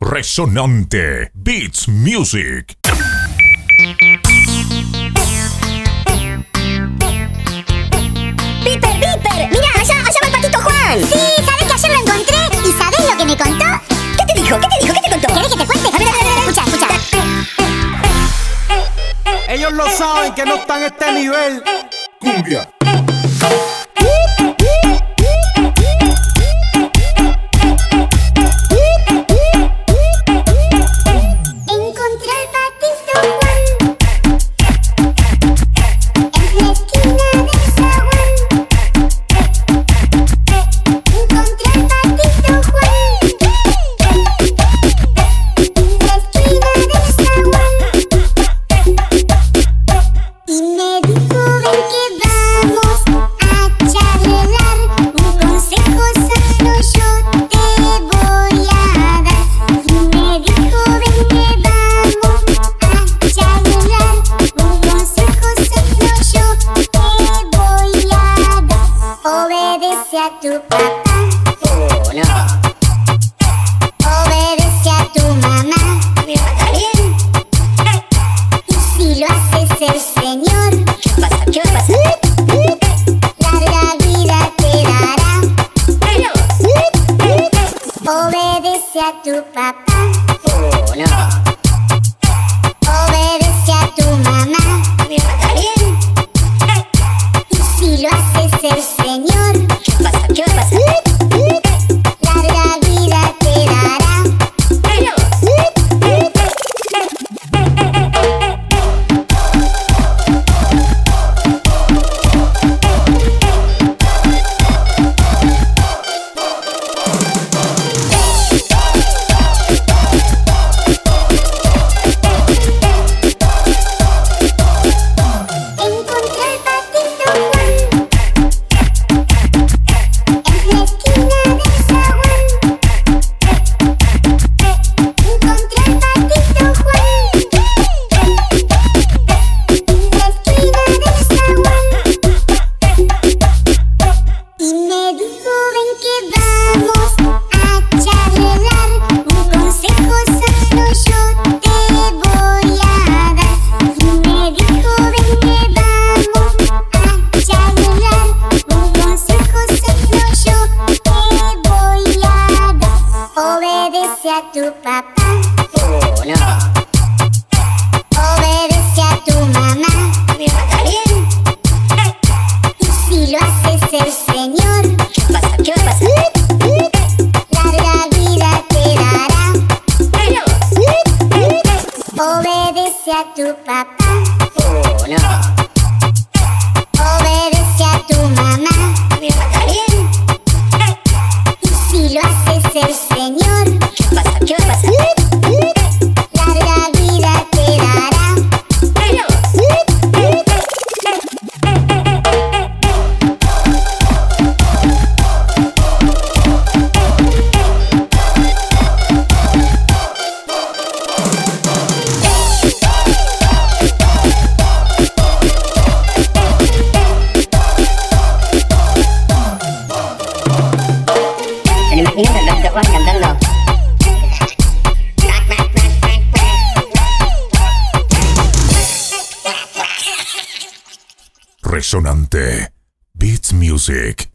Resonante Beats Music. ¡Piper, Piper! ¡Mira, allá, allá va el patito Juan! Sí, ¿sabes que ayer lo encontré? ¿Y sabes lo que me contó? ¿Qué te dijo? ¿Qué te dijo? ¿Qué te contó? ¿Querés que te cuente? A ver, a ver, a ver. Escucha, escucha. Ellos lo saben que no están a este nivel. Cumbia. A tu papá Obedece a tu mamá. Y si lo haces el Señor ¿Qué pasa? ¿Qué va a pasar? Larga vida te dará. Obedece a tu papá Obedece Obedece a tu papá Obedece a tu mamá ¿Está bien? Y si lo haces el Señor ¿Qué pasa? ¿Qué va a pasar? Larga vida te dará. Obedece a tu papá lo haces el Señor ¿Qué pasa? ¿Qué va a pasar? Resonante Beats Music.